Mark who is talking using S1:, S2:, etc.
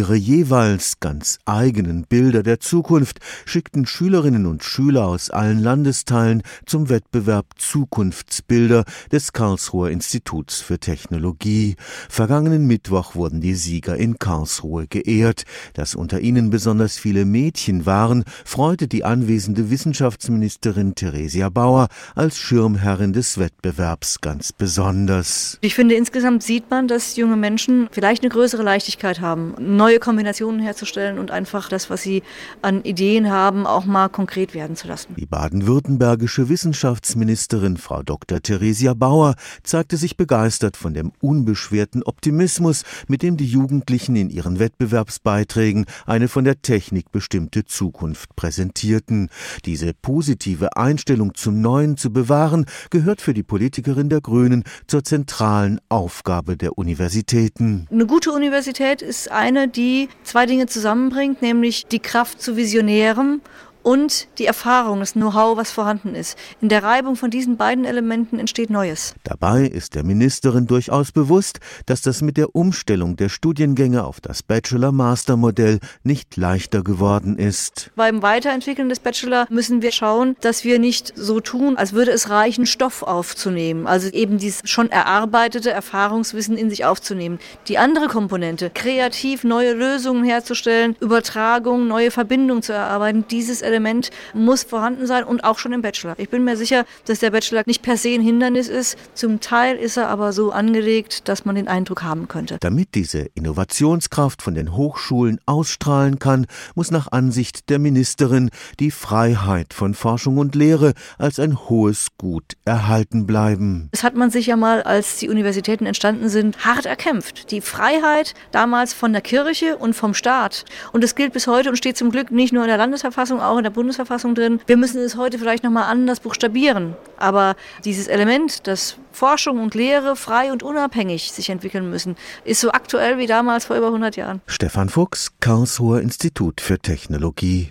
S1: ihre jeweils ganz eigenen Bilder der Zukunft schickten Schülerinnen und Schüler aus allen Landesteilen zum Wettbewerb Zukunftsbilder des Karlsruher Instituts für Technologie. Vergangenen Mittwoch wurden die Sieger in Karlsruhe geehrt. Dass unter ihnen besonders viele Mädchen waren, freute die anwesende Wissenschaftsministerin Theresia Bauer als Schirmherrin des Wettbewerbs ganz besonders.
S2: Ich finde, insgesamt sieht man, dass junge Menschen vielleicht eine größere Leichtigkeit haben, neue Kombinationen herzustellen und einfach das, was sie an Ideen haben, auch mal konkret werden zu lassen.
S1: Die baden-württembergische Wissenschaftsministerin Frau Dr. Theresia Bauer zeigte sich begeistert von dem unbeschwerten Optimismus, mit dem die Jugendlichen in ihren Wettbewerbsbeiträgen eine von der Technik bestimmte Zukunft präsentierten. Diese positive Einstellung zum Neuen zu bewahren, gehört für die Politikerin der Grünen zur zentralen Aufgabe der Universitäten.
S2: Eine gute Universität ist eine, die zwei Dinge zusammenbringt, nämlich die Kraft zu Visionärem und die Erfahrung, das Know-how, was vorhanden ist. In der Reibung von diesen beiden Elementen entsteht Neues.
S1: Dabei ist der Ministerin durchaus bewusst, dass das mit der Umstellung der Studiengänge auf das Bachelor-Master-Modell nicht leichter geworden ist.
S2: Beim Weiterentwickeln des Bachelor müssen wir schauen, dass wir nicht so tun, als würde es reichen, Stoff aufzunehmen. Also eben dieses schon erarbeitete Erfahrungswissen in sich aufzunehmen. Die andere Komponente, kreativ neue Lösungen herzustellen, Übertragung, neue Verbindungen zu erarbeiten, dieses Element muss vorhanden sein und auch schon im Bachelor. Ich bin mir sicher, dass der Bachelor nicht per se ein Hindernis ist. Zum Teil ist er aber so angelegt, dass man den Eindruck haben könnte.
S1: Damit diese Innovationskraft von den Hochschulen ausstrahlen kann, muss nach Ansicht der Ministerin die Freiheit von Forschung und Lehre als ein hohes Gut erhalten bleiben.
S2: Es hat man sich ja mal, als die Universitäten entstanden sind, hart erkämpft. Die Freiheit damals von der Kirche und vom Staat. Und es gilt bis heute und steht zum Glück nicht nur in der Landesverfassung, auch in der Bundesverfassung drin. Wir müssen es heute vielleicht nochmal anders buchstabieren. Aber dieses Element, dass Forschung und Lehre frei und unabhängig sich entwickeln müssen, ist so aktuell wie damals vor über 100 Jahren.
S1: Stefan Fuchs, Karlsruher Institut für Technologie.